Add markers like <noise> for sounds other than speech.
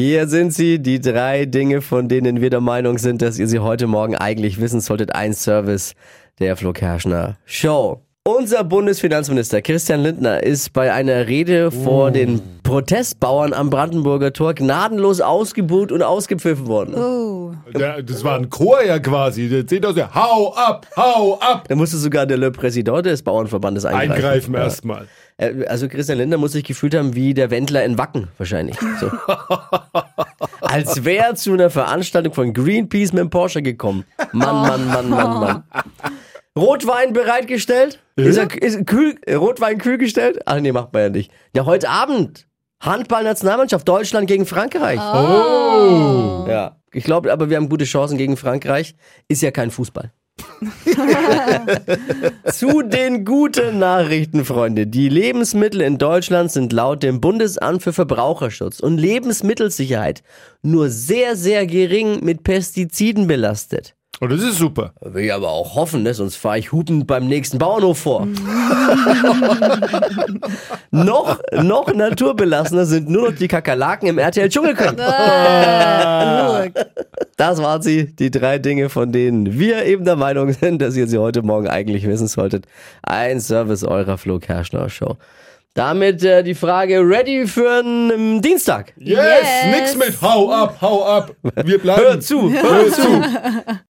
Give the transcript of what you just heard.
Hier sind sie, die drei Dinge, von denen wir der Meinung sind, dass ihr sie heute Morgen eigentlich wissen solltet. Ein Service der Flo Kerschner Show. Unser Bundesfinanzminister Christian Lindner ist bei einer Rede vor den Protestbauern am Brandenburger Tor gnadenlos ausgebuht und ausgepfiffen worden. Oh. Der, das war ein Chor ja quasi. Der zählt aus der Hau ab, hau ab. Da musste sogar der Le Président des Bauernverbandes eingreifen. Eingreifen Ja. erstmal. Äh, Also Christian Lindner muss sich gefühlt haben wie der Wendler in Wacken wahrscheinlich. So. <laughs> Als wäre er zu einer Veranstaltung von Greenpeace mit dem Porsche gekommen. Mann, Mann, Mann, Mann, Mann. <laughs> Rotwein bereitgestellt? Ist, er, ist kühl, äh, Rotwein kühl gestellt? Ach nee, macht man ja nicht. Ja, heute Abend. Handball-Nationalmannschaft Deutschland gegen Frankreich. Oh. Ja, ich glaube, aber wir haben gute Chancen gegen Frankreich. Ist ja kein Fußball. <laughs> Zu den guten Nachrichten, Freunde. Die Lebensmittel in Deutschland sind laut dem Bundesamt für Verbraucherschutz und Lebensmittelsicherheit nur sehr, sehr gering mit Pestiziden belastet. Und das ist super. Will ich aber auch hoffen, ne? sonst fahre ich hupend beim nächsten Bauernhof vor. <laughs> noch, noch naturbelassener sind nur noch die Kakerlaken im RTL Dschungelcamp. Das waren sie, die drei Dinge, von denen wir eben der Meinung sind, dass ihr sie heute Morgen eigentlich wissen solltet. Ein Service eurer Flo Kerschner Show. Damit äh, die Frage ready für einen Dienstag. Yes, Yes. nix mit Hau ab, hau ab. Wir bleiben. Hör zu, hör zu.